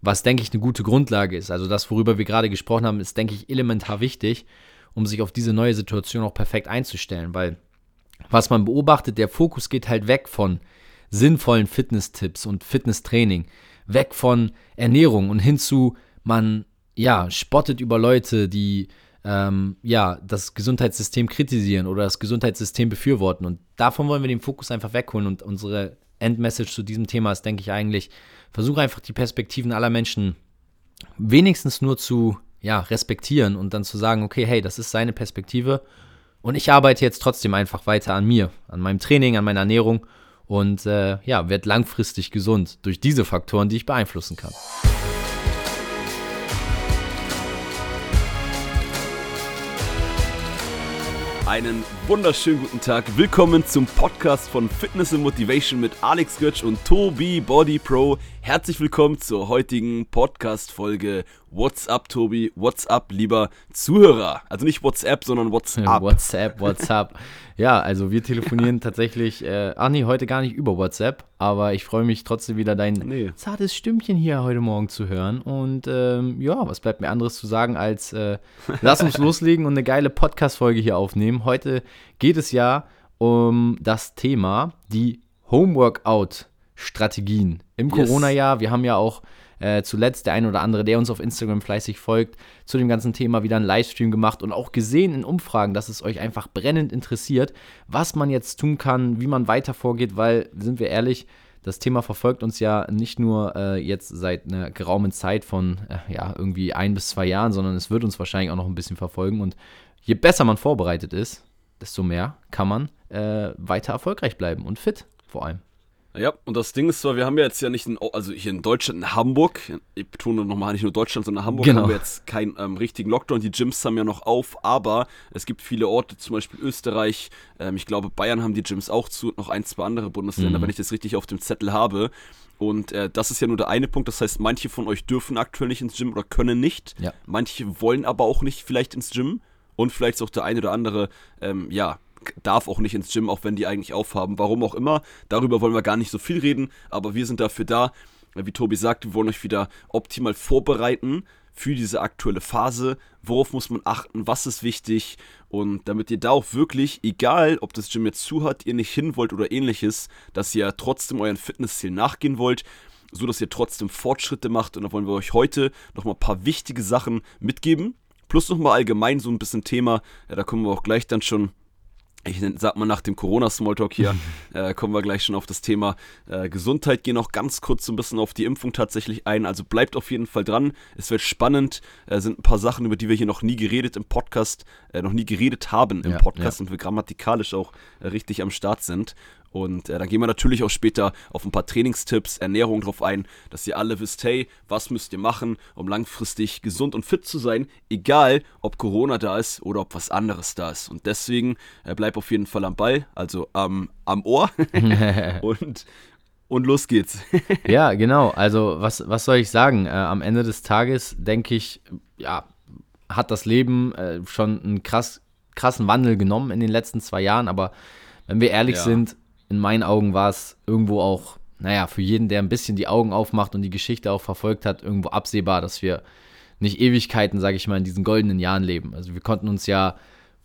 was, denke ich, eine gute Grundlage ist. Also das, worüber wir gerade gesprochen haben, ist, denke ich, elementar wichtig, um sich auf diese neue Situation auch perfekt einzustellen. Weil was man beobachtet, der Fokus geht halt weg von sinnvollen Fitness-Tipps und Fitnesstraining, weg von Ernährung und hin zu, man, ja, spottet über Leute, die ähm, ja, das Gesundheitssystem kritisieren oder das Gesundheitssystem befürworten. Und davon wollen wir den Fokus einfach wegholen. Und unsere Endmessage zu diesem Thema ist, denke ich, eigentlich, versuche einfach die Perspektiven aller Menschen wenigstens nur zu ja, respektieren und dann zu sagen, okay, hey, das ist seine Perspektive und ich arbeite jetzt trotzdem einfach weiter an mir, an meinem Training, an meiner Ernährung und äh, ja, werde langfristig gesund durch diese Faktoren, die ich beeinflussen kann. Einen wunderschönen guten Tag. Willkommen zum Podcast von Fitness and Motivation mit Alex Götsch und Tobi Body Pro. Herzlich willkommen zur heutigen Podcast-Folge. What's up, Tobi? What's up, lieber Zuhörer? Also nicht WhatsApp, sondern WhatsApp. WhatsApp, WhatsApp. ja, also wir telefonieren tatsächlich, äh, ach nee, heute gar nicht über WhatsApp, aber ich freue mich trotzdem wieder dein nee. zartes Stimmchen hier heute Morgen zu hören. Und ähm, ja, was bleibt mir anderes zu sagen als äh, lass uns loslegen und eine geile Podcast-Folge hier aufnehmen. Heute geht es ja um das Thema, die Homeworkout-Strategien im yes. Corona-Jahr. Wir haben ja auch äh, zuletzt der ein oder andere, der uns auf Instagram fleißig folgt, zu dem ganzen Thema wieder einen Livestream gemacht und auch gesehen in Umfragen, dass es euch einfach brennend interessiert, was man jetzt tun kann, wie man weiter vorgeht, weil, sind wir ehrlich, das Thema verfolgt uns ja nicht nur äh, jetzt seit einer geraumen Zeit von äh, ja, irgendwie ein bis zwei Jahren, sondern es wird uns wahrscheinlich auch noch ein bisschen verfolgen. Und je besser man vorbereitet ist, desto mehr kann man äh, weiter erfolgreich bleiben und fit vor allem. Ja, und das Ding ist zwar, wir haben ja jetzt ja nicht, in, also hier in Deutschland, in Hamburg, ich betone nochmal nicht nur Deutschland, sondern Hamburg genau. haben wir jetzt keinen ähm, richtigen Lockdown. Die Gyms haben ja noch auf, aber es gibt viele Orte, zum Beispiel Österreich, ähm, ich glaube Bayern haben die Gyms auch zu, noch ein, zwei andere Bundesländer, mhm. wenn ich das richtig auf dem Zettel habe. Und äh, das ist ja nur der eine Punkt. Das heißt, manche von euch dürfen aktuell nicht ins Gym oder können nicht. Ja. Manche wollen aber auch nicht vielleicht ins Gym. Und vielleicht ist auch der eine oder andere, ähm, ja, darf auch nicht ins Gym, auch wenn die eigentlich aufhaben. Warum auch immer. Darüber wollen wir gar nicht so viel reden. Aber wir sind dafür da. Wie Tobi sagt, wir wollen euch wieder optimal vorbereiten für diese aktuelle Phase. Worauf muss man achten? Was ist wichtig? Und damit ihr da auch wirklich, egal ob das Gym jetzt zu hat, ihr nicht hin wollt oder ähnliches, dass ihr trotzdem euren Fitnessziel nachgehen wollt, so dass ihr trotzdem Fortschritte macht. Und da wollen wir euch heute nochmal ein paar wichtige Sachen mitgeben. Plus nochmal allgemein so ein bisschen Thema, ja, da kommen wir auch gleich dann schon ich sag mal nach dem Corona-Smalltalk hier, äh, kommen wir gleich schon auf das Thema äh, Gesundheit, gehen auch ganz kurz so ein bisschen auf die Impfung tatsächlich ein. Also bleibt auf jeden Fall dran. Es wird spannend. Äh, sind ein paar Sachen, über die wir hier noch nie geredet im Podcast, äh, noch nie geredet haben im ja, Podcast ja. und wir grammatikalisch auch äh, richtig am Start sind. Und äh, dann gehen wir natürlich auch später auf ein paar Trainingstipps, Ernährung drauf ein, dass ihr alle wisst, hey, was müsst ihr machen, um langfristig gesund und fit zu sein, egal ob Corona da ist oder ob was anderes da ist. Und deswegen äh, bleib auf jeden Fall am Ball, also ähm, am Ohr und, und los geht's. ja, genau. Also was, was soll ich sagen? Äh, am Ende des Tages denke ich, ja, hat das Leben äh, schon einen krass, krassen Wandel genommen in den letzten zwei Jahren, aber wenn wir ehrlich ja. sind, in meinen Augen war es irgendwo auch, naja, für jeden, der ein bisschen die Augen aufmacht und die Geschichte auch verfolgt hat, irgendwo absehbar, dass wir nicht Ewigkeiten, sage ich mal, in diesen goldenen Jahren leben. Also wir konnten uns ja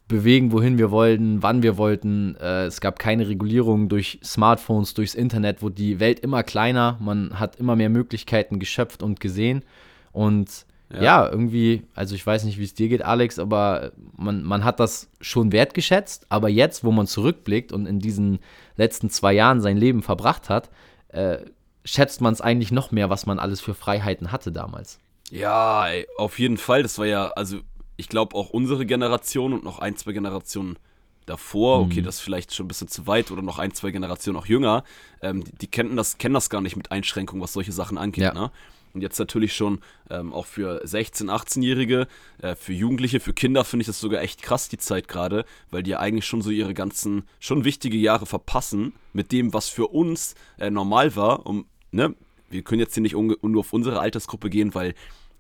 bewegen, wohin wir wollten, wann wir wollten. Äh, es gab keine Regulierung durch Smartphones, durchs Internet, wo die Welt immer kleiner, man hat immer mehr Möglichkeiten geschöpft und gesehen. Und ja. ja, irgendwie, also ich weiß nicht, wie es dir geht, Alex, aber man, man hat das schon wertgeschätzt. Aber jetzt, wo man zurückblickt und in diesen letzten zwei Jahren sein Leben verbracht hat, äh, schätzt man es eigentlich noch mehr, was man alles für Freiheiten hatte damals. Ja, ey, auf jeden Fall. Das war ja, also ich glaube auch unsere Generation und noch ein, zwei Generationen davor, okay, mhm. das ist vielleicht schon ein bisschen zu weit oder noch ein, zwei Generationen auch jünger, ähm, die, die kennen das, kennen das gar nicht mit Einschränkungen, was solche Sachen angeht. Ja. Ne? Und jetzt natürlich schon ähm, auch für 16-, 18-Jährige, äh, für Jugendliche, für Kinder finde ich das sogar echt krass, die Zeit gerade, weil die ja eigentlich schon so ihre ganzen, schon wichtige Jahre verpassen mit dem, was für uns äh, normal war. Um, ne, wir können jetzt hier nicht nur auf unsere Altersgruppe gehen, weil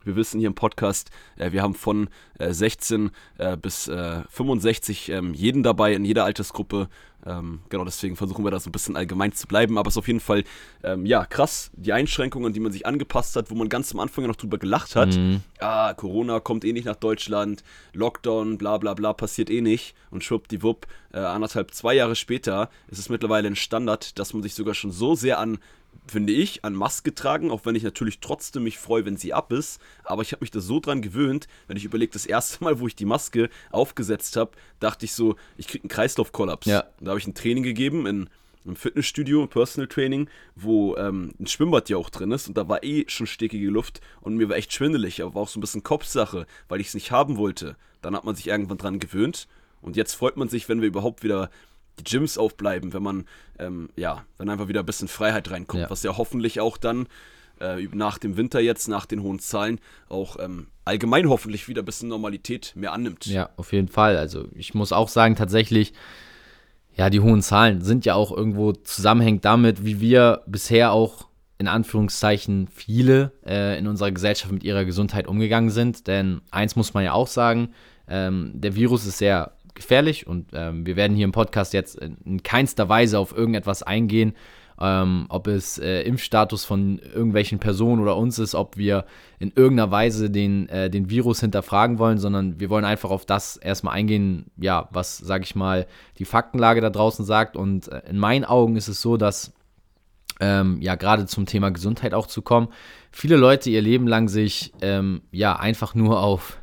Wir wissen hier im Podcast, äh, wir haben von äh, 16 äh, bis 65 äh, ähm, jeden dabei in jeder Altersgruppe. Ähm, genau, deswegen versuchen wir da so ein bisschen allgemein zu bleiben. Aber es ist auf jeden Fall, ähm, ja, krass, die Einschränkungen, die man sich angepasst hat, wo man ganz am Anfang ja noch drüber gelacht hat. Mhm. Ah, Corona kommt eh nicht nach Deutschland, Lockdown, bla bla bla, passiert eh nicht. Und schwuppdiwupp, äh, anderthalb, zwei Jahre später ist es mittlerweile ein Standard, dass man sich sogar schon so sehr an finde ich, an Maske tragen, auch wenn ich natürlich trotzdem mich freue, wenn sie ab ist. Aber ich habe mich da so dran gewöhnt, wenn ich überlege, das erste Mal, wo ich die Maske aufgesetzt habe, dachte ich so, ich kriege einen Kreislaufkollaps. Ja. Da habe ich ein Training gegeben in einem Fitnessstudio, ein Personal Training, wo ähm, ein Schwimmbad ja auch drin ist und da war eh schon stickige Luft und mir war echt schwindelig, aber war auch so ein bisschen Kopfsache, weil ich es nicht haben wollte. Dann hat man sich irgendwann dran gewöhnt und jetzt freut man sich, wenn wir überhaupt wieder die Gyms aufbleiben, wenn man, ähm, ja, wenn einfach wieder ein bisschen Freiheit reinkommt, ja. was ja hoffentlich auch dann äh, nach dem Winter jetzt, nach den hohen Zahlen, auch ähm, allgemein hoffentlich wieder ein bisschen Normalität mehr annimmt. Ja, auf jeden Fall. Also ich muss auch sagen, tatsächlich, ja, die hohen Zahlen sind ja auch irgendwo zusammenhängend damit, wie wir bisher auch in Anführungszeichen viele äh, in unserer Gesellschaft mit ihrer Gesundheit umgegangen sind. Denn eins muss man ja auch sagen, ähm, der Virus ist sehr gefährlich und ähm, wir werden hier im Podcast jetzt in keinster Weise auf irgendetwas eingehen, ähm, ob es äh, Impfstatus von irgendwelchen Personen oder uns ist, ob wir in irgendeiner Weise den, äh, den Virus hinterfragen wollen, sondern wir wollen einfach auf das erstmal eingehen, ja, was, sage ich mal, die Faktenlage da draußen sagt. Und äh, in meinen Augen ist es so, dass ähm, ja gerade zum Thema Gesundheit auch zu kommen, viele Leute ihr Leben lang sich ähm, ja einfach nur auf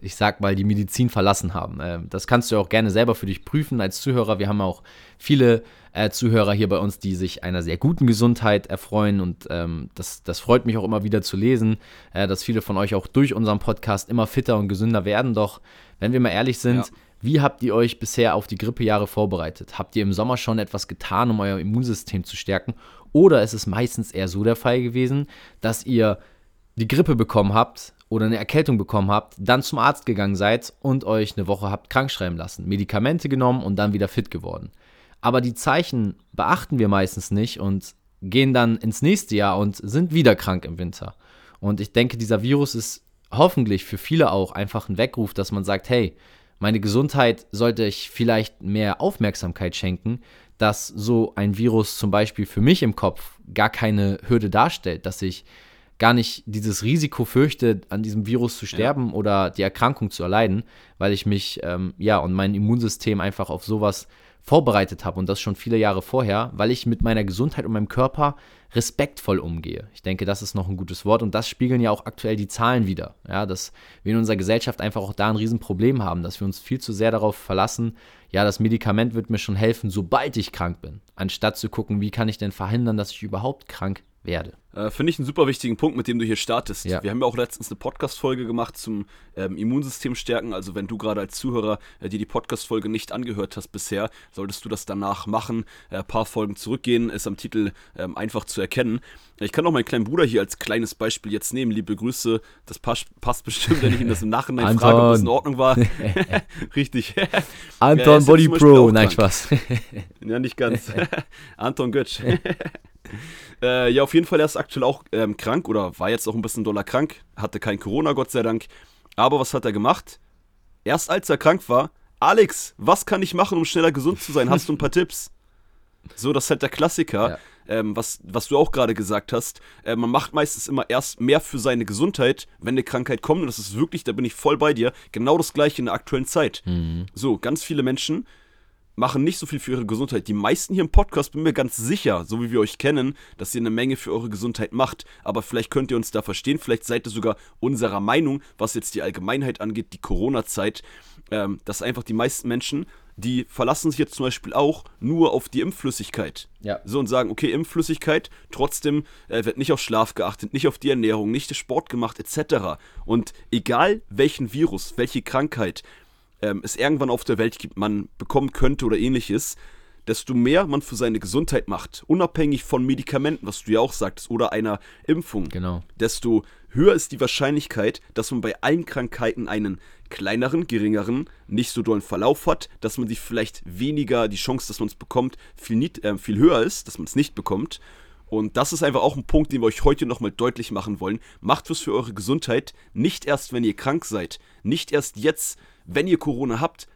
ich sag mal, die Medizin verlassen haben. Ähm, das kannst du auch gerne selber für dich prüfen als Zuhörer. Wir haben auch viele äh, Zuhörer hier bei uns, die sich einer sehr guten Gesundheit erfreuen und ähm, das, das freut mich auch immer wieder zu lesen, äh, dass viele von euch auch durch unseren Podcast immer fitter und gesünder werden. Doch, wenn wir mal ehrlich sind, ja. wie habt ihr euch bisher auf die Grippejahre vorbereitet? Habt ihr im Sommer schon etwas getan, um euer Immunsystem zu stärken? Oder ist es meistens eher so der Fall gewesen, dass ihr die Grippe bekommen habt oder eine Erkältung bekommen habt, dann zum Arzt gegangen seid und euch eine Woche habt krankschreiben lassen, Medikamente genommen und dann wieder fit geworden. Aber die Zeichen beachten wir meistens nicht und gehen dann ins nächste Jahr und sind wieder krank im Winter. Und ich denke, dieser Virus ist hoffentlich für viele auch einfach ein Weckruf, dass man sagt, hey, meine Gesundheit sollte ich vielleicht mehr Aufmerksamkeit schenken, dass so ein Virus zum Beispiel für mich im Kopf gar keine Hürde darstellt, dass ich gar nicht dieses Risiko fürchte, an diesem Virus zu sterben ja. oder die Erkrankung zu erleiden, weil ich mich, ähm, ja, und mein Immunsystem einfach auf sowas vorbereitet habe und das schon viele Jahre vorher, weil ich mit meiner Gesundheit und meinem Körper respektvoll umgehe. Ich denke, das ist noch ein gutes Wort und das spiegeln ja auch aktuell die Zahlen wieder. Ja, dass wir in unserer Gesellschaft einfach auch da ein Riesenproblem haben, dass wir uns viel zu sehr darauf verlassen, ja, das Medikament wird mir schon helfen, sobald ich krank bin, anstatt zu gucken, wie kann ich denn verhindern, dass ich überhaupt krank werde. Äh, Finde ich einen super wichtigen Punkt, mit dem du hier startest. Ja. Wir haben ja auch letztens eine Podcast-Folge gemacht zum ähm, Immunsystem stärken. Also, wenn du gerade als Zuhörer äh, dir die Podcast-Folge nicht angehört hast bisher, solltest du das danach machen. Ein äh, paar Folgen zurückgehen, ist am Titel ähm, einfach zu erkennen. Ich kann auch meinen kleinen Bruder hier als kleines Beispiel jetzt nehmen. Liebe Grüße, das passt, passt bestimmt, wenn ich ihn das im Nachhinein frage, ob das in Ordnung war. Richtig. Anton Body Pro, nein, Spaß. ja, nicht ganz. Anton Götsch. Äh, ja, auf jeden Fall, er ist aktuell auch ähm, krank oder war jetzt auch ein bisschen doller krank. Hatte kein Corona, Gott sei Dank. Aber was hat er gemacht? Erst als er krank war, Alex, was kann ich machen, um schneller gesund zu sein? Hast du ein paar Tipps? So, das ist halt der Klassiker, ja. ähm, was, was du auch gerade gesagt hast. Äh, man macht meistens immer erst mehr für seine Gesundheit, wenn eine Krankheit kommt. Und das ist wirklich, da bin ich voll bei dir, genau das gleiche in der aktuellen Zeit. Mhm. So, ganz viele Menschen machen nicht so viel für ihre Gesundheit. Die meisten hier im Podcast bin mir ganz sicher, so wie wir euch kennen, dass ihr eine Menge für eure Gesundheit macht. Aber vielleicht könnt ihr uns da verstehen. Vielleicht seid ihr sogar unserer Meinung, was jetzt die Allgemeinheit angeht, die Corona-Zeit, ähm, dass einfach die meisten Menschen, die verlassen sich jetzt zum Beispiel auch nur auf die Impfflüssigkeit. Ja. So und sagen, okay, Impfflüssigkeit, trotzdem äh, wird nicht auf Schlaf geachtet, nicht auf die Ernährung, nicht Sport gemacht, etc. Und egal welchen Virus, welche Krankheit, ähm, es irgendwann auf der Welt gibt, man bekommen könnte oder ähnliches, desto mehr man für seine Gesundheit macht, unabhängig von Medikamenten, was du ja auch sagtest, oder einer Impfung, genau. desto höher ist die Wahrscheinlichkeit, dass man bei allen Krankheiten einen kleineren, geringeren, nicht so dollen Verlauf hat, dass man sich vielleicht weniger, die Chance, dass man es bekommt, viel, nicht, äh, viel höher ist, dass man es nicht bekommt Und das ist einfach auch ein Punkt, den wir euch heute nochmal deutlich machen wollen. Macht was für eure Gesundheit, nicht erst, wenn ihr krank seid, nicht erst jetzt, wenn ihr Corona habt.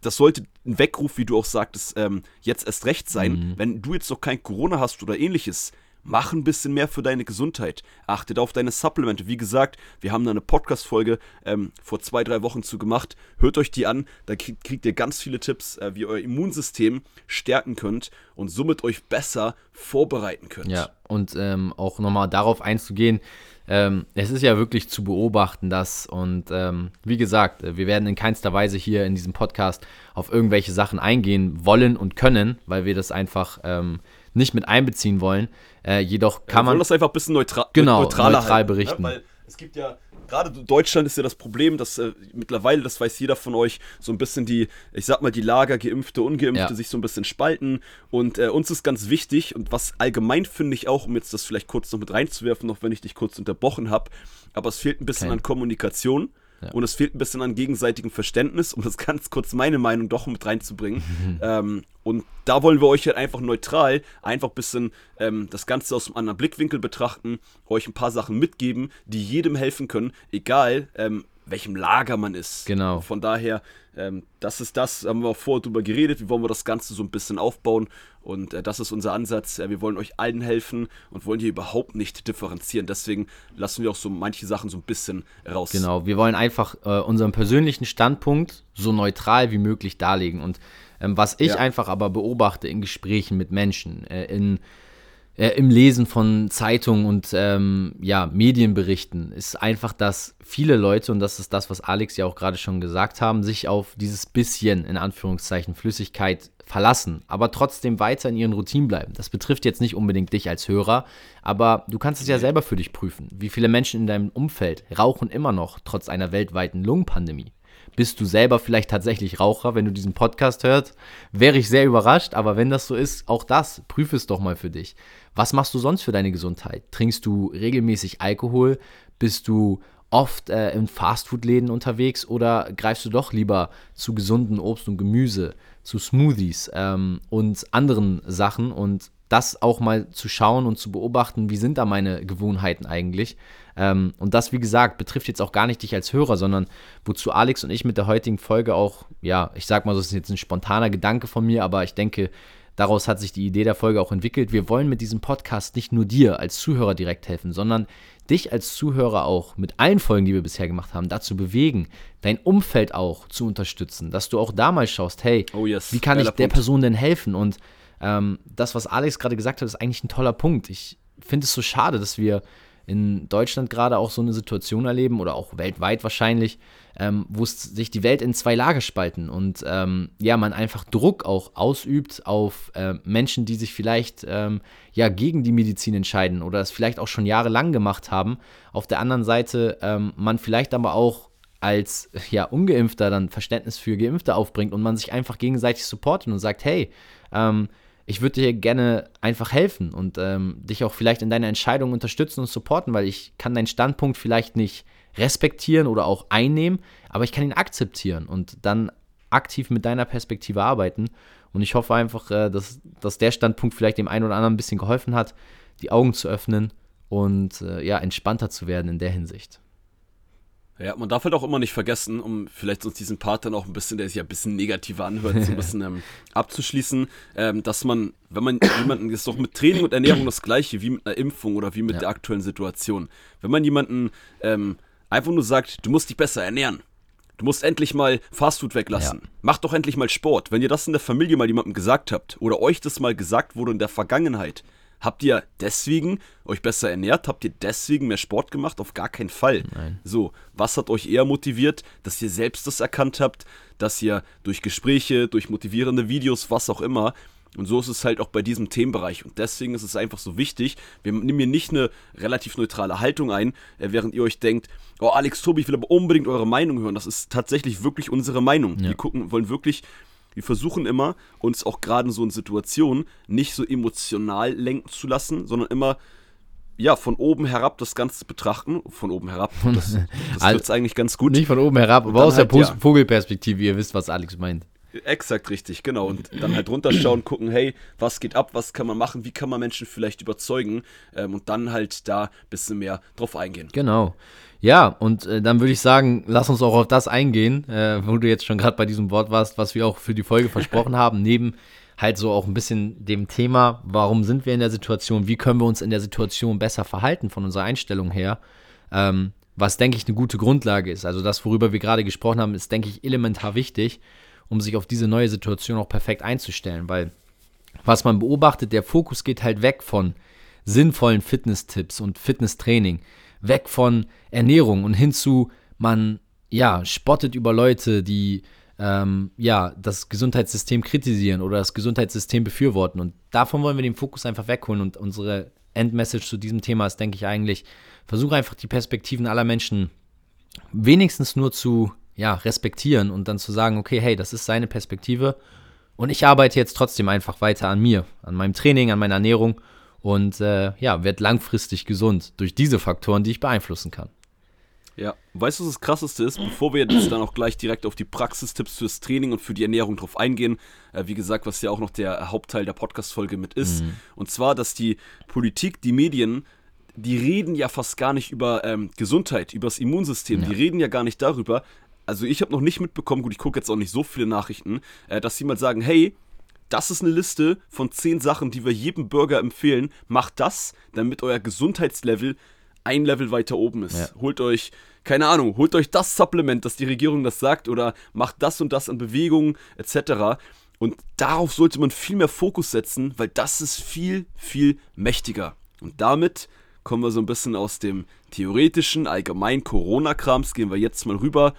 Das sollte ein Weckruf, wie du auch sagtest, ähm, jetzt erst recht sein. Mhm. Wenn du jetzt noch kein Corona hast oder ähnliches, Mach ein bisschen mehr für deine Gesundheit. Achtet auf deine Supplemente. Wie gesagt, wir haben da eine Podcast-Folge ähm, vor zwei, drei Wochen zu gemacht. Hört euch die an. Da kriegt, kriegt ihr ganz viele Tipps, äh, wie ihr euer Immunsystem stärken könnt und somit euch besser vorbereiten könnt. Ja, und ähm, auch nochmal darauf einzugehen, ähm, es ist ja wirklich zu beobachten, dass, und ähm, wie gesagt, wir werden in keinster Weise hier in diesem Podcast auf irgendwelche Sachen eingehen wollen und können, weil wir das einfach ähm, nicht mit einbeziehen wollen. Äh, jedoch kann ja, man. das einfach ein bisschen neutral, genau, neutraler neutral halten, berichten. Ne? Weil es gibt ja, gerade Deutschland ist ja das Problem, dass äh, mittlerweile, das weiß jeder von euch, so ein bisschen die, ich sag mal, die Lager, Geimpfte, Ungeimpfte, ja. sich so ein bisschen spalten. Und äh, uns ist ganz wichtig und was allgemein finde ich auch, um jetzt das vielleicht kurz noch mit reinzuwerfen, noch wenn ich dich kurz unterbrochen habe, aber es fehlt ein bisschen okay. an Kommunikation. Ja. Und es fehlt ein bisschen an gegenseitigem Verständnis, um das ganz kurz meine Meinung doch mit reinzubringen. ähm, und da wollen wir euch halt einfach neutral, einfach ein bisschen ähm, das Ganze aus einem anderen Blickwinkel betrachten, euch ein paar Sachen mitgeben, die jedem helfen können, egal ähm, welchem Lager man ist. Genau. Von daher, ähm, das ist das, haben wir auch vorher drüber geredet, wie wollen wir das Ganze so ein bisschen aufbauen und äh, das ist unser Ansatz. Äh, wir wollen euch allen helfen und wollen hier überhaupt nicht differenzieren. Deswegen lassen wir auch so manche Sachen so ein bisschen raus. Genau, wir wollen einfach äh, unseren persönlichen Standpunkt so neutral wie möglich darlegen und ähm, was ich ja. einfach aber beobachte in Gesprächen mit Menschen, äh, in äh, im Lesen von Zeitungen und ähm, ja, Medienberichten ist einfach, dass viele Leute, und das ist das, was Alex ja auch gerade schon gesagt haben, sich auf dieses bisschen, in Anführungszeichen, Flüssigkeit verlassen, aber trotzdem weiter in ihren Routinen bleiben. Das betrifft jetzt nicht unbedingt dich als Hörer, aber du kannst es ja selber für dich prüfen. Wie viele Menschen in deinem Umfeld rauchen immer noch, trotz einer weltweiten Lungenpandemie? Bist du selber vielleicht tatsächlich Raucher, wenn du diesen Podcast hörst? Wäre ich sehr überrascht, aber wenn das so ist, auch das, prüfe es doch mal für dich. Was machst du sonst für deine Gesundheit? Trinkst du regelmäßig Alkohol? Bist du oft äh, in Fastfood-Läden unterwegs oder greifst du doch lieber zu gesunden Obst und Gemüse, zu Smoothies ähm, und anderen Sachen und das auch mal zu schauen und zu beobachten, wie sind da meine Gewohnheiten eigentlich. Ähm, und das, wie gesagt, betrifft jetzt auch gar nicht dich als Hörer, sondern wozu Alex und ich mit der heutigen Folge auch, ja, ich sag mal, das ist jetzt ein spontaner Gedanke von mir, aber ich denke, Daraus hat sich die Idee der Folge auch entwickelt. Wir wollen mit diesem Podcast nicht nur dir als Zuhörer direkt helfen, sondern dich als Zuhörer auch mit allen Folgen, die wir bisher gemacht haben, dazu bewegen, dein Umfeld auch zu unterstützen, dass du auch damals schaust, hey, oh yes, wie kann ich der Punkt. Person denn helfen? Und ähm, das, was Alex gerade gesagt hat, ist eigentlich ein toller Punkt. Ich finde es so schade, dass wir in Deutschland gerade auch so eine Situation erleben oder auch weltweit wahrscheinlich, ähm, wo sich die Welt in zwei Lager spalten und ähm, ja, man einfach Druck auch ausübt auf äh, Menschen, die sich vielleicht ähm, ja gegen die Medizin entscheiden oder es vielleicht auch schon jahrelang gemacht haben. Auf der anderen Seite ähm, man vielleicht aber auch als ja ungeimpfter dann Verständnis für Geimpfte aufbringt und man sich einfach gegenseitig supportet und sagt, hey, ähm, ich würde dir gerne einfach helfen und ähm, dich auch vielleicht in deiner Entscheidung unterstützen und supporten, weil ich kann deinen Standpunkt vielleicht nicht respektieren oder auch einnehmen, aber ich kann ihn akzeptieren und dann aktiv mit deiner Perspektive arbeiten. Und ich hoffe einfach, äh, dass, dass der Standpunkt vielleicht dem einen oder anderen ein bisschen geholfen hat, die Augen zu öffnen und äh, ja, entspannter zu werden in der Hinsicht. Ja, man darf halt auch immer nicht vergessen, um vielleicht uns diesen Part dann auch ein bisschen, der sich ja ein bisschen negativer anhört, so ein bisschen ähm, abzuschließen, ähm, dass man, wenn man jemanden, das ist doch mit Training und Ernährung das gleiche wie mit einer Impfung oder wie mit ja. der aktuellen Situation. Wenn man jemanden ähm, einfach nur sagt, du musst dich besser ernähren, du musst endlich mal Fastfood weglassen, ja. mach doch endlich mal Sport. Wenn ihr das in der Familie mal jemandem gesagt habt oder euch das mal gesagt wurde in der Vergangenheit, Habt ihr deswegen euch besser ernährt? Habt ihr deswegen mehr Sport gemacht? Auf gar keinen Fall. Nein. So, was hat euch eher motiviert, dass ihr selbst das erkannt habt, dass ihr durch Gespräche, durch motivierende Videos, was auch immer, und so ist es halt auch bei diesem Themenbereich. Und deswegen ist es einfach so wichtig. Wir nehmen hier nicht eine relativ neutrale Haltung ein, äh, während ihr euch denkt, oh Alex Tobi, ich will aber unbedingt eure Meinung hören. Das ist tatsächlich wirklich unsere Meinung. Ja. Wir gucken, wollen wirklich wir versuchen immer, uns auch gerade in so in Situationen nicht so emotional lenken zu lassen, sondern immer ja, von oben herab das Ganze betrachten. Von oben herab, das, das also, eigentlich ganz gut. Nicht von oben herab, aber aus halt, der ja. Vogelperspektive, ihr wisst, was Alex meint. Exakt richtig, genau. Und dann halt runterschauen, gucken, hey, was geht ab, was kann man machen, wie kann man Menschen vielleicht überzeugen ähm, und dann halt da ein bisschen mehr drauf eingehen. Genau. Ja, und äh, dann würde ich sagen, lass uns auch auf das eingehen, äh, wo du jetzt schon gerade bei diesem Wort warst, was wir auch für die Folge versprochen haben, neben halt so auch ein bisschen dem Thema, warum sind wir in der Situation, wie können wir uns in der Situation besser verhalten von unserer Einstellung her, ähm, was denke ich eine gute Grundlage ist. Also das, worüber wir gerade gesprochen haben, ist, denke ich, elementar wichtig, um sich auf diese neue Situation auch perfekt einzustellen, weil was man beobachtet, der Fokus geht halt weg von sinnvollen Fitness-Tipps und Fitnesstraining, weg von Ernährung und hin zu, man ja, spottet über Leute, die ähm, ja, das Gesundheitssystem kritisieren oder das Gesundheitssystem befürworten. Und davon wollen wir den Fokus einfach wegholen. Und unsere Endmessage zu diesem Thema ist, denke ich, eigentlich, versuche einfach die Perspektiven aller Menschen wenigstens nur zu ja, respektieren und dann zu sagen, okay, hey, das ist seine Perspektive und ich arbeite jetzt trotzdem einfach weiter an mir, an meinem Training, an meiner Ernährung und äh, ja, werde langfristig gesund durch diese Faktoren, die ich beeinflussen kann. Ja, weißt du, was das Krasseste ist? Bevor wir jetzt dann auch gleich direkt auf die Praxistipps fürs Training und für die Ernährung drauf eingehen, äh, wie gesagt, was ja auch noch der Hauptteil der Podcast-Folge mit ist, mhm. und zwar, dass die Politik, die Medien, die reden ja fast gar nicht über ähm, Gesundheit, über das Immunsystem, ja. die reden ja gar nicht darüber. Also ich habe noch nicht mitbekommen, gut, ich gucke jetzt auch nicht so viele Nachrichten, äh, dass sie mal sagen, hey, das ist eine Liste von zehn Sachen, die wir jedem Bürger empfehlen. Macht das, damit euer Gesundheitslevel ein Level weiter oben ist. Ja. Holt euch keine Ahnung, holt euch das Supplement, dass die Regierung das sagt oder macht das und das an Bewegungen etc. Und darauf sollte man viel mehr Fokus setzen, weil das ist viel, viel mächtiger. Und damit kommen wir so ein bisschen aus dem theoretischen, allgemeinen Corona-Krams, gehen wir jetzt mal rüber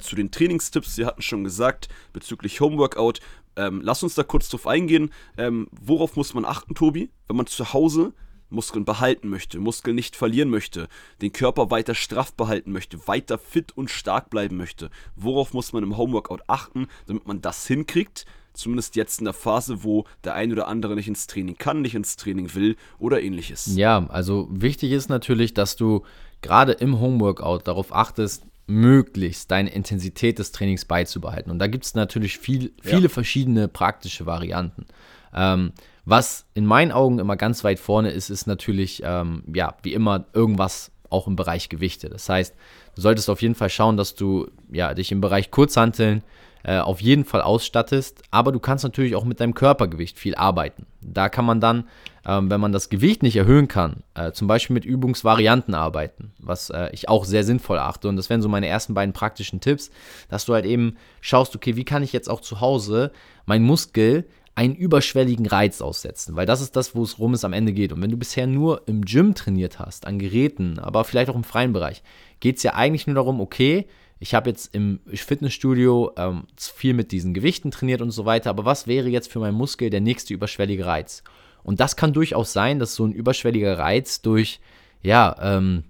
zu den Trainingstipps. Sie hatten schon gesagt, bezüglich Homeworkout. Ähm, lass uns da kurz drauf eingehen. Ähm, worauf muss man achten, Tobi, wenn man zu Hause Muskeln behalten möchte, Muskeln nicht verlieren möchte, den Körper weiter straff behalten möchte, weiter fit und stark bleiben möchte. Worauf muss man im Homeworkout achten, damit man das hinkriegt? Zumindest jetzt in der Phase, wo der ein oder andere nicht ins Training kann, nicht ins Training will oder ähnliches. Ja, also wichtig ist natürlich, dass du gerade im Homeworkout darauf achtest, möglichst deine Intensität des Trainings beizubehalten. Und da gibt es natürlich viel, viele ja. verschiedene praktische Varianten. Ähm, was in meinen Augen immer ganz weit vorne ist, ist natürlich, ähm, ja, wie immer, irgendwas auch im Bereich Gewichte. Das heißt, du solltest auf jeden Fall schauen, dass du ja, dich im Bereich Kurzhanteln äh, auf jeden Fall ausstattest, aber du kannst natürlich auch mit deinem Körpergewicht viel arbeiten. Da kann man dann, ähm, wenn man das Gewicht nicht erhöhen kann, äh, zum Beispiel mit Übungsvarianten arbeiten, was äh, ich auch sehr sinnvoll achte. Und das wären so meine ersten beiden praktischen Tipps, dass du halt eben schaust, okay, wie kann ich jetzt auch zu Hause meinen Muskel einen überschwelligen Reiz aussetzen, weil das ist das, worum es am Ende geht. Und wenn du bisher nur im Gym trainiert hast, an Geräten, aber vielleicht auch im freien Bereich, geht es ja eigentlich nur darum, okay, ich habe jetzt im Fitnessstudio ähm, viel mit diesen Gewichten trainiert und so weiter, aber was wäre jetzt für meinen Muskel der nächste überschwellige Reiz? Und das kann durchaus sein, dass so ein überschwelliger Reiz durch, ja, ähm,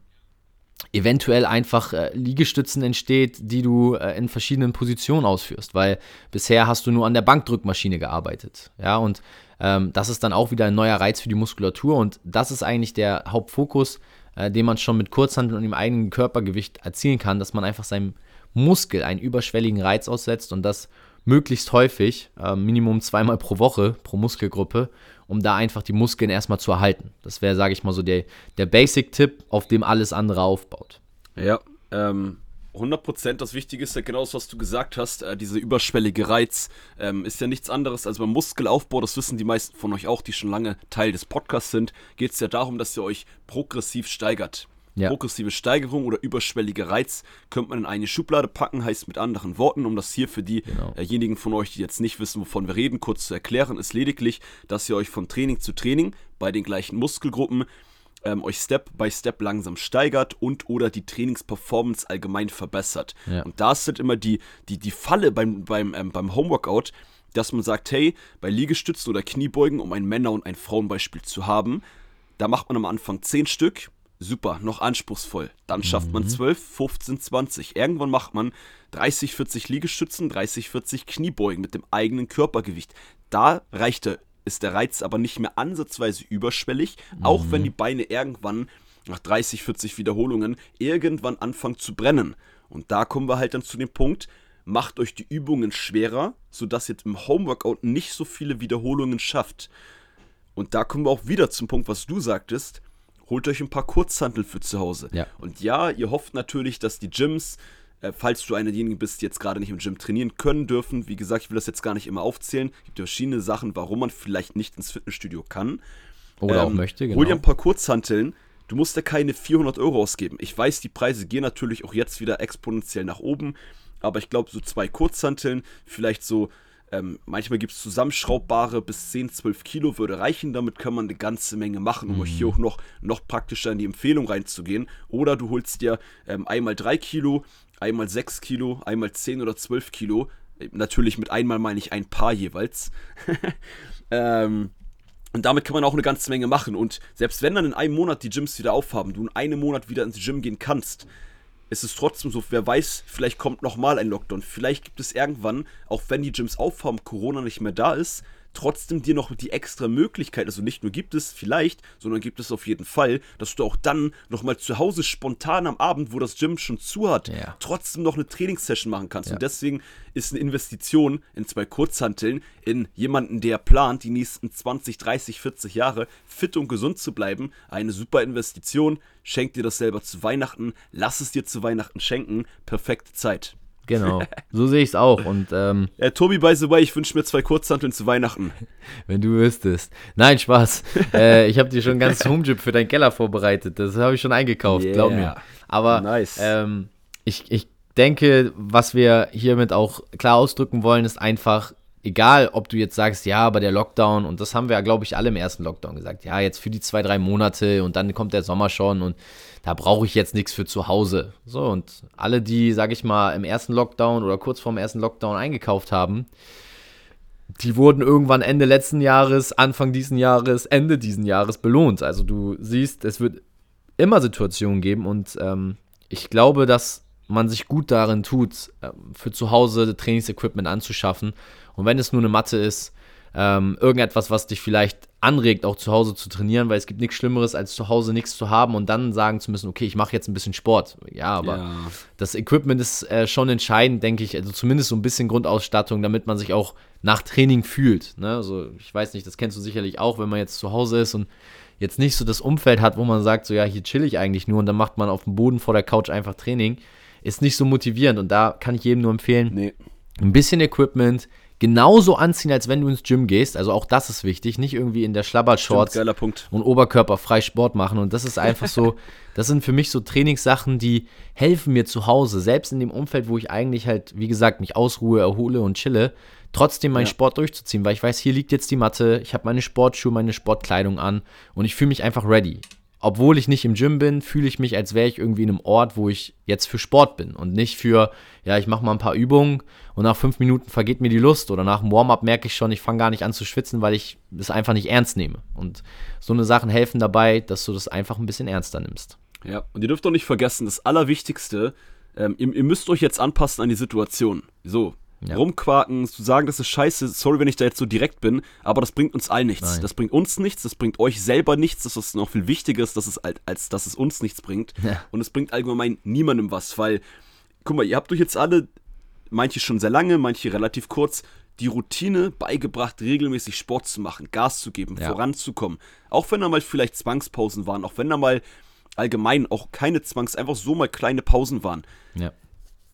eventuell einfach äh, Liegestützen entsteht, die du äh, in verschiedenen Positionen ausführst, weil bisher hast du nur an der Bankdrückmaschine gearbeitet. Ja, und ähm, das ist dann auch wieder ein neuer Reiz für die Muskulatur und das ist eigentlich der Hauptfokus, äh, den man schon mit Kurzhandeln und dem eigenen Körpergewicht erzielen kann, dass man einfach seinem Muskel einen überschwelligen Reiz aussetzt und das möglichst häufig, äh, Minimum zweimal pro Woche pro Muskelgruppe um da einfach die Muskeln erstmal zu erhalten. Das wäre, sage ich mal, so der, der Basic-Tipp, auf dem alles andere aufbaut. Ja, ähm, 100% das Wichtige ist ja genau das, was du gesagt hast. Äh, dieser überschwellige Reiz ähm, ist ja nichts anderes als beim Muskelaufbau. Das wissen die meisten von euch auch, die schon lange Teil des Podcasts sind. Geht es ja darum, dass ihr euch progressiv steigert. Ja. Progressive Steigerung oder überschwellige Reiz könnte man in eine Schublade packen, heißt mit anderen Worten, um das hier für diejenigen genau. von euch, die jetzt nicht wissen, wovon wir reden, kurz zu erklären, ist lediglich, dass ihr euch von Training zu Training bei den gleichen Muskelgruppen ähm, euch Step by Step langsam steigert und oder die Trainingsperformance allgemein verbessert. Ja. Und da ist halt immer die, die, die Falle beim, beim, ähm, beim Homeworkout, dass man sagt, hey, bei Liegestützen oder Kniebeugen, um ein Männer- und ein Frauenbeispiel zu haben, da macht man am Anfang 10 Stück super, noch anspruchsvoll. Dann schafft mhm. man 12, 15, 20. Irgendwann macht man 30, 40 Liegestützen, 30, 40 Kniebeugen mit dem eigenen Körpergewicht. Da reicht der, ist der Reiz aber nicht mehr ansatzweise überschwellig, mhm. auch wenn die Beine irgendwann nach 30, 40 Wiederholungen irgendwann anfangen zu brennen. Und da kommen wir halt dann zu dem Punkt, macht euch die Übungen schwerer, sodass ihr im Homeworkout nicht so viele Wiederholungen schafft. Und da kommen wir auch wieder zum Punkt, was du sagtest. Holt euch ein paar Kurzhantel für zu Hause. Ja. Und ja, ihr hofft natürlich, dass die Gyms, äh, falls du einer derjenigen bist, die jetzt gerade nicht im Gym trainieren können dürfen, wie gesagt, ich will das jetzt gar nicht immer aufzählen. Es gibt verschiedene Sachen, warum man vielleicht nicht ins Fitnessstudio kann. Oder ähm, auch möchte, genau. Hol dir ein paar Kurzhanteln. Du musst ja keine 400 Euro ausgeben. Ich weiß, die Preise gehen natürlich auch jetzt wieder exponentiell nach oben. Aber ich glaube, so zwei Kurzhanteln, vielleicht so ähm, manchmal gibt es zusammenschraubbare bis 10, 12 Kilo würde reichen. Damit kann man eine ganze Menge machen, um mhm. euch hier auch noch, noch praktischer in die Empfehlung reinzugehen. Oder du holst dir ähm, einmal 3 Kilo, einmal 6 Kilo, einmal 10 oder 12 Kilo. Äh, natürlich mit einmal meine ich ein paar jeweils. ähm, und damit kann man auch eine ganze Menge machen. Und selbst wenn dann in einem Monat die Gyms wieder aufhaben, du in einem Monat wieder ins Gym gehen kannst, es ist trotzdem so, wer weiß, vielleicht kommt nochmal ein Lockdown. Vielleicht gibt es irgendwann, auch wenn die Gyms aufhaben, Corona nicht mehr da ist, trotzdem dir noch die extra Möglichkeit, also nicht nur gibt es vielleicht, sondern gibt es auf jeden Fall, dass du auch dann nochmal zu Hause spontan am Abend, wo das Gym schon zu hat, ja. trotzdem noch eine Trainingssession machen kannst. Ja. Und deswegen ist eine Investition in zwei Kurzhanteln, in jemanden, der plant, die nächsten 20, 30, 40 Jahre fit und gesund zu bleiben, eine super Investition. Schenk dir das selber zu Weihnachten, lass es dir zu Weihnachten schenken. Perfekte Zeit. Genau, so sehe ich es auch. Und, ähm, ja, Tobi, by the way, ich wünsche mir zwei Kurzhanteln zu Weihnachten. Wenn du wüsstest. Nein, Spaß. äh, ich habe dir schon ein ganzes Homegym für deinen Keller vorbereitet. Das habe ich schon eingekauft, yeah. glaub mir. Aber nice. ähm, ich, ich denke, was wir hiermit auch klar ausdrücken wollen, ist einfach, egal ob du jetzt sagst, ja, aber der Lockdown, und das haben wir ja, glaube ich, alle im ersten Lockdown gesagt, ja, jetzt für die zwei, drei Monate und dann kommt der Sommer schon und da brauche ich jetzt nichts für zu Hause. So, und alle, die, sag ich mal, im ersten Lockdown oder kurz vorm ersten Lockdown eingekauft haben, die wurden irgendwann Ende letzten Jahres, Anfang diesen Jahres, Ende diesen Jahres belohnt. Also du siehst, es wird immer Situationen geben und ähm, ich glaube, dass man sich gut darin tut, ähm, für zu Hause Trainingsequipment anzuschaffen. Und wenn es nur eine Matte ist, ähm, irgendetwas, was dich vielleicht anregt, auch zu Hause zu trainieren, weil es gibt nichts Schlimmeres, als zu Hause nichts zu haben und dann sagen zu müssen, okay, ich mache jetzt ein bisschen Sport. Ja, aber ja. das Equipment ist äh, schon entscheidend, denke ich, also zumindest so ein bisschen Grundausstattung, damit man sich auch nach Training fühlt. Ne? Also ich weiß nicht, das kennst du sicherlich auch, wenn man jetzt zu Hause ist und jetzt nicht so das Umfeld hat, wo man sagt, so ja, hier chill ich eigentlich nur und dann macht man auf dem Boden vor der Couch einfach Training, ist nicht so motivierend und da kann ich jedem nur empfehlen, nee. ein bisschen Equipment, genauso anziehen, als wenn du ins Gym gehst. Also auch das ist wichtig. Nicht irgendwie in der Schlabbershorts und Oberkörper frei Sport machen. Und das ist einfach so, das sind für mich so Trainingssachen, die helfen mir zu Hause, selbst in dem Umfeld, wo ich eigentlich halt, wie gesagt, mich ausruhe, erhole und chille, trotzdem meinen ja. Sport durchzuziehen, weil ich weiß, hier liegt jetzt die Matte, ich habe meine Sportschuhe, meine Sportkleidung an und ich fühle mich einfach ready obwohl ich nicht im Gym bin, fühle ich mich, als wäre ich irgendwie in einem Ort, wo ich jetzt für Sport bin und nicht für, ja, ich mache mal ein paar Übungen und nach fünf Minuten vergeht mir die Lust oder nach dem Warm-up merke ich schon, ich fange gar nicht an zu schwitzen, weil ich das einfach nicht ernst nehme. Und so eine Sachen helfen dabei, dass du das einfach ein bisschen ernster nimmst. Ja, und ihr dürft doch nicht vergessen, das Allerwichtigste, ähm, ihr, ihr müsst euch jetzt anpassen an die Situation. So, ja. rumquaken, zu sagen, das ist scheiße, sorry, wenn ich da jetzt so direkt bin, aber das bringt uns allen nichts. Nein. Das bringt uns nichts, das bringt euch selber nichts, das ist noch viel wichtiger, dass es, als dass es uns nichts bringt. Ja. Und es bringt allgemein niemandem was, weil, guck mal, ihr habt euch jetzt alle, manche schon sehr lange, manche relativ kurz, die Routine beigebracht, regelmäßig Sport zu machen, Gas zu geben, ja. voranzukommen. Auch wenn da mal vielleicht Zwangspausen waren, auch wenn da mal allgemein auch keine Zwangs, einfach so mal kleine Pausen waren. Ja.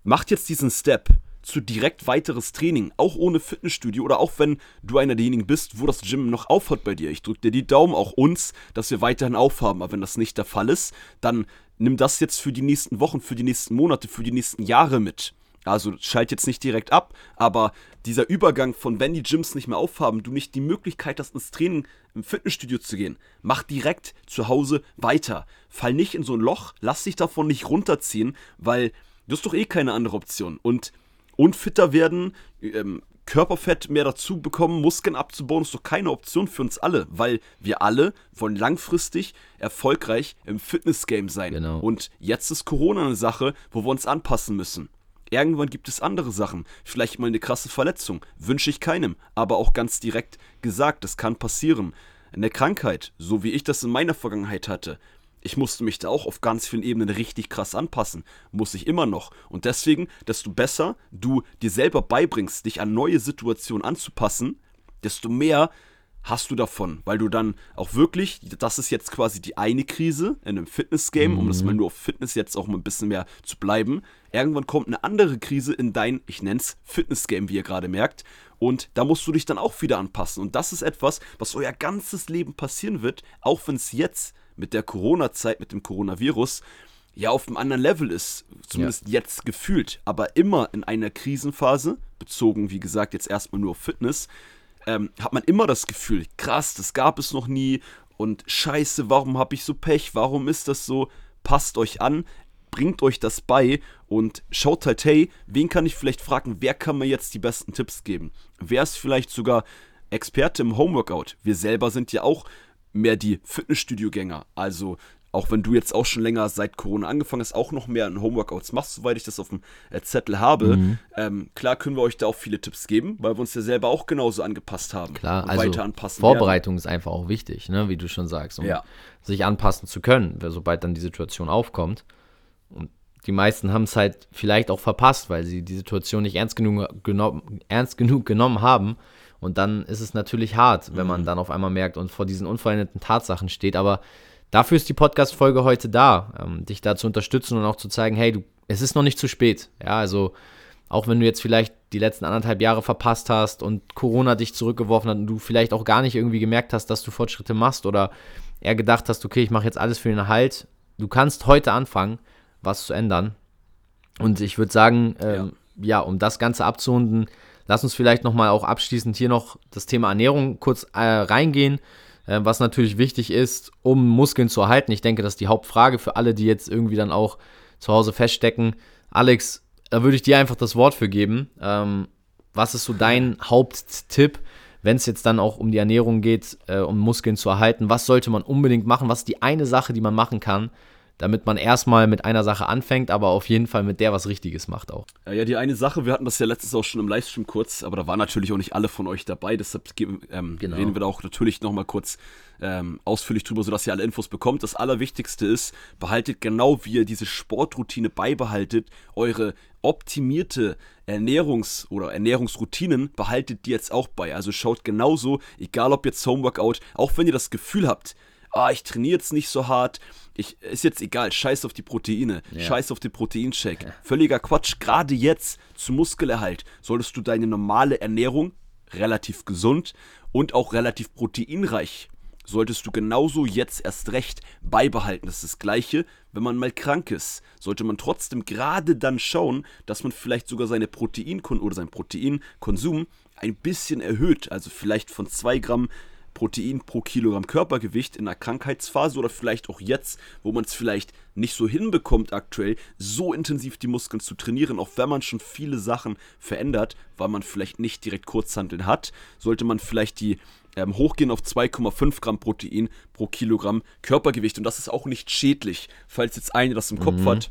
Macht jetzt diesen Step zu direkt weiteres Training, auch ohne Fitnessstudio oder auch wenn du einer derjenigen bist, wo das Gym noch aufhat bei dir. Ich drücke dir die Daumen, auch uns, dass wir weiterhin aufhaben. Aber wenn das nicht der Fall ist, dann nimm das jetzt für die nächsten Wochen, für die nächsten Monate, für die nächsten Jahre mit. Also schalt jetzt nicht direkt ab, aber dieser Übergang von wenn die Gyms nicht mehr aufhaben, du nicht die Möglichkeit hast, ins Training im Fitnessstudio zu gehen, mach direkt zu Hause weiter. Fall nicht in so ein Loch, lass dich davon nicht runterziehen, weil du hast doch eh keine andere Option. Und unfitter werden, ähm, Körperfett mehr dazu bekommen, Muskeln abzubauen, ist doch keine Option für uns alle, weil wir alle wollen langfristig erfolgreich im Fitnessgame sein. Genau. Und jetzt ist Corona eine Sache, wo wir uns anpassen müssen. Irgendwann gibt es andere Sachen. Vielleicht mal eine krasse Verletzung. Wünsche ich keinem. Aber auch ganz direkt gesagt, das kann passieren. Eine Krankheit, so wie ich das in meiner Vergangenheit hatte. Ich musste mich da auch auf ganz vielen Ebenen richtig krass anpassen. Muss ich immer noch. Und deswegen, desto besser du dir selber beibringst, dich an neue Situationen anzupassen, desto mehr hast du davon, weil du dann auch wirklich, das ist jetzt quasi die eine Krise in einem Fitness-Game, mhm. um das mal mhm. nur auf Fitness jetzt auch mal ein bisschen mehr zu bleiben. Irgendwann kommt eine andere Krise in dein, ich nenne es Fitness-Game, wie ihr gerade merkt. Und da musst du dich dann auch wieder anpassen. Und das ist etwas, was euer ganzes Leben passieren wird, auch wenn es jetzt mit der Corona-Zeit, mit dem Coronavirus, ja auf einem anderen Level ist, zumindest ja. jetzt gefühlt, aber immer in einer Krisenphase, bezogen wie gesagt jetzt erstmal nur auf Fitness, ähm, hat man immer das Gefühl, krass, das gab es noch nie und scheiße, warum habe ich so Pech, warum ist das so? Passt euch an, bringt euch das bei und schaut halt, hey, wen kann ich vielleicht fragen, wer kann mir jetzt die besten Tipps geben? Wer ist vielleicht sogar Experte im Homeworkout? Wir selber sind ja auch mehr die Fitnessstudio-Gänger. Also auch wenn du jetzt auch schon länger seit Corona angefangen hast, auch noch mehr in Homeworkouts machst, soweit ich das auf dem äh, Zettel habe. Mhm. Ähm, klar können wir euch da auch viele Tipps geben, weil wir uns ja selber auch genauso angepasst haben. Klar, also weiter anpassen Vorbereitung werden. ist einfach auch wichtig, ne? wie du schon sagst, um ja. sich anpassen zu können, sobald dann die Situation aufkommt. Und die meisten haben es halt vielleicht auch verpasst, weil sie die Situation nicht ernst genug, genommen, ernst genug genommen haben. Und dann ist es natürlich hart, wenn man mhm. dann auf einmal merkt und vor diesen unveränderten Tatsachen steht. Aber Dafür ist die Podcast-Folge heute da, ähm, dich da zu unterstützen und auch zu zeigen, hey, du, es ist noch nicht zu spät. Ja, also auch wenn du jetzt vielleicht die letzten anderthalb Jahre verpasst hast und Corona dich zurückgeworfen hat und du vielleicht auch gar nicht irgendwie gemerkt hast, dass du Fortschritte machst oder eher gedacht hast, okay, ich mache jetzt alles für den Halt. Du kannst heute anfangen, was zu ändern. Und ich würde sagen, ähm, ja. ja. um das Ganze abzurunden, lass uns vielleicht nochmal auch abschließend hier noch das Thema Ernährung kurz äh, reingehen. Äh, was natürlich wichtig ist, um Muskeln zu erhalten. Ich denke, das ist die Hauptfrage für alle, die jetzt irgendwie dann auch zu Hause feststecken. Alex, da würde ich dir einfach das Wort für geben. Ähm, was ist so dein Haupttipp, wenn es jetzt dann auch um die Ernährung geht, äh, um Muskeln zu erhalten? Was sollte man unbedingt machen? Was ist die eine Sache, die man machen kann, damit man erstmal mit einer Sache anfängt, aber auf jeden Fall mit der was Richtiges macht auch. Ja, die eine Sache, wir hatten das ja letztens auch schon im Livestream kurz, aber da waren natürlich auch nicht alle von euch dabei, deshalb ähm, genau. reden wir da auch natürlich nochmal kurz ähm, ausführlich drüber, sodass ihr alle Infos bekommt. Das Allerwichtigste ist, behaltet genau wie ihr diese Sportroutine beibehaltet, eure optimierte Ernährungs- oder Ernährungsroutinen behaltet die jetzt auch bei. Also schaut genauso, egal ob jetzt Homeworkout, auch wenn ihr das Gefühl habt, ah, ich trainiere jetzt nicht so hart, ich, ist jetzt egal, scheiß auf die Proteine, ja. scheiß auf den Proteinshake. Ja. Völliger Quatsch. Gerade jetzt zum Muskelerhalt solltest du deine normale Ernährung relativ gesund und auch relativ proteinreich solltest du genauso jetzt erst recht beibehalten. Das ist das Gleiche, wenn man mal krank ist. Sollte man trotzdem gerade dann schauen, dass man vielleicht sogar seine Protein oder seinen Proteinkonsum ein bisschen erhöht. Also vielleicht von 2 Gramm Protein pro Kilogramm Körpergewicht in einer Krankheitsphase oder vielleicht auch jetzt, wo man es vielleicht nicht so hinbekommt aktuell, so intensiv die Muskeln zu trainieren, auch wenn man schon viele Sachen verändert, weil man vielleicht nicht direkt Kurzhanteln hat, sollte man vielleicht die ähm, hochgehen auf 2,5 Gramm Protein pro Kilogramm Körpergewicht. Und das ist auch nicht schädlich, falls jetzt einer das im Kopf mhm. hat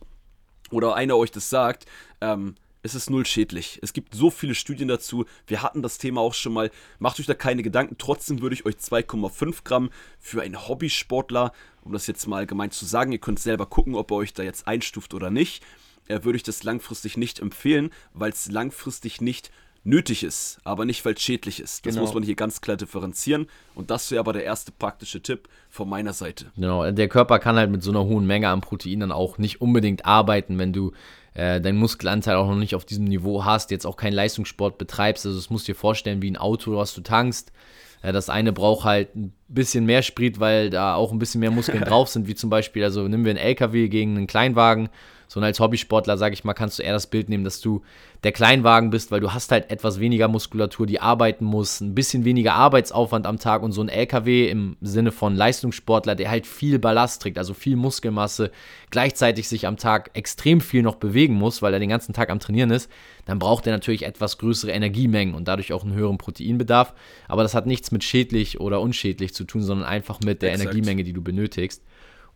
oder einer euch das sagt. Ähm, es ist null schädlich. Es gibt so viele Studien dazu. Wir hatten das Thema auch schon mal. Macht euch da keine Gedanken. Trotzdem würde ich euch 2,5 Gramm für einen Hobbysportler, um das jetzt mal gemeint zu sagen, ihr könnt selber gucken, ob ihr euch da jetzt einstuft oder nicht, äh, würde ich das langfristig nicht empfehlen, weil es langfristig nicht nötig ist, aber nicht, weil es schädlich ist. Das genau. muss man hier ganz klar differenzieren. Und das wäre aber der erste praktische Tipp von meiner Seite. Genau, der Körper kann halt mit so einer hohen Menge an Proteinen auch nicht unbedingt arbeiten, wenn du äh, deinen Muskelanteil auch noch nicht auf diesem Niveau hast, jetzt auch keinen Leistungssport betreibst. Also das musst du dir vorstellen wie ein Auto, was du tankst. Äh, das eine braucht halt ein bisschen mehr Sprit, weil da auch ein bisschen mehr Muskeln drauf sind, wie zum Beispiel, also nehmen wir einen LKW gegen einen Kleinwagen so und als Hobbysportler, sage ich mal, kannst du eher das Bild nehmen, dass du der Kleinwagen bist, weil du hast halt etwas weniger Muskulatur, die arbeiten muss, ein bisschen weniger Arbeitsaufwand am Tag und so ein LKW im Sinne von Leistungssportler, der halt viel Ballast trägt, also viel Muskelmasse, gleichzeitig sich am Tag extrem viel noch bewegen muss, weil er den ganzen Tag am Trainieren ist, dann braucht er natürlich etwas größere Energiemengen und dadurch auch einen höheren Proteinbedarf. Aber das hat nichts mit schädlich oder unschädlich zu tun, sondern einfach mit der Exakt. Energiemenge, die du benötigst.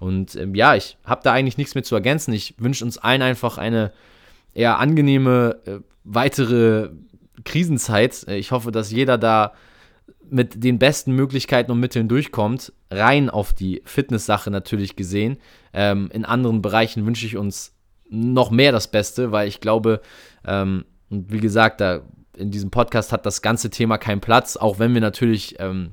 Und ähm, ja, ich habe da eigentlich nichts mehr zu ergänzen. Ich wünsche uns allen einfach eine eher angenehme äh, weitere Krisenzeit. Äh, ich hoffe, dass jeder da mit den besten Möglichkeiten und Mitteln durchkommt, rein auf die Fitness-Sache natürlich gesehen. Ähm, in anderen Bereichen wünsche ich uns noch mehr das Beste, weil ich glaube, ähm, und wie gesagt, da in diesem Podcast hat das ganze Thema keinen Platz, auch wenn wir natürlich ähm,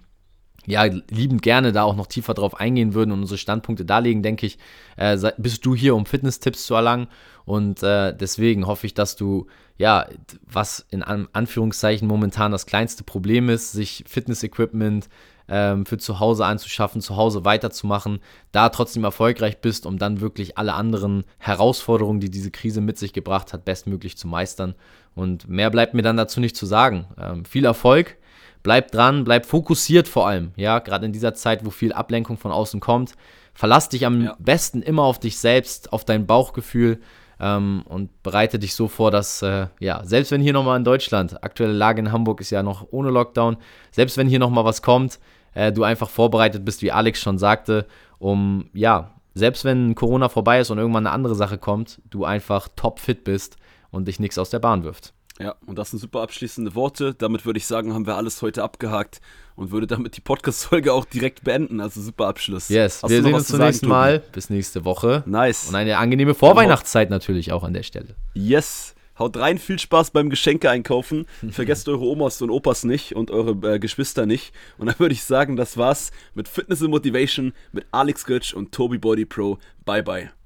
ja, liebend gerne da auch noch tiefer drauf eingehen würden und unsere Standpunkte darlegen, denke ich, äh, bist du hier, um Fitness-Tipps zu erlangen. Und äh, deswegen hoffe ich, dass du, ja, was in Anführungszeichen momentan das kleinste Problem ist, sich Fitness-Equipment ähm, für zu Hause anzuschaffen, zu Hause weiterzumachen, da trotzdem erfolgreich bist, um dann wirklich alle anderen Herausforderungen, die diese Krise mit sich gebracht hat, bestmöglich zu meistern. Und mehr bleibt mir dann dazu nicht zu sagen. Ähm, viel Erfolg bleib dran, bleib fokussiert vor allem, ja, gerade in dieser Zeit, wo viel Ablenkung von außen kommt. Verlass dich am ja. besten immer auf dich selbst, auf dein Bauchgefühl ähm, und bereite dich so vor, dass, äh, ja, selbst wenn hier nochmal in Deutschland, aktuelle Lage in Hamburg ist ja noch ohne Lockdown, selbst wenn hier nochmal was kommt, äh, du einfach vorbereitet bist, wie Alex schon sagte, um, ja, selbst wenn Corona vorbei ist und irgendwann eine andere Sache kommt, du einfach topfit bist und dich nichts aus der Bahn wirft. Ja, und das sind super abschließende Worte. Damit würde ich sagen, haben wir alles heute abgehakt und würde damit die Podcast-Folge auch direkt beenden. Also super Abschluss. Yes, Hast wir sehen uns zum nächsten Mal. Bis nächste Woche. Nice. Und eine angenehme Vorweihnachtszeit natürlich auch an der Stelle. Yes. Haut rein, viel Spaß beim Geschenke einkaufen. Vergesst eure Omas und Opas nicht und eure äh, Geschwister nicht. Und dann würde ich sagen, das war's mit Fitness and Motivation mit Alex Götsch und Toby Body Pro. Bye bye.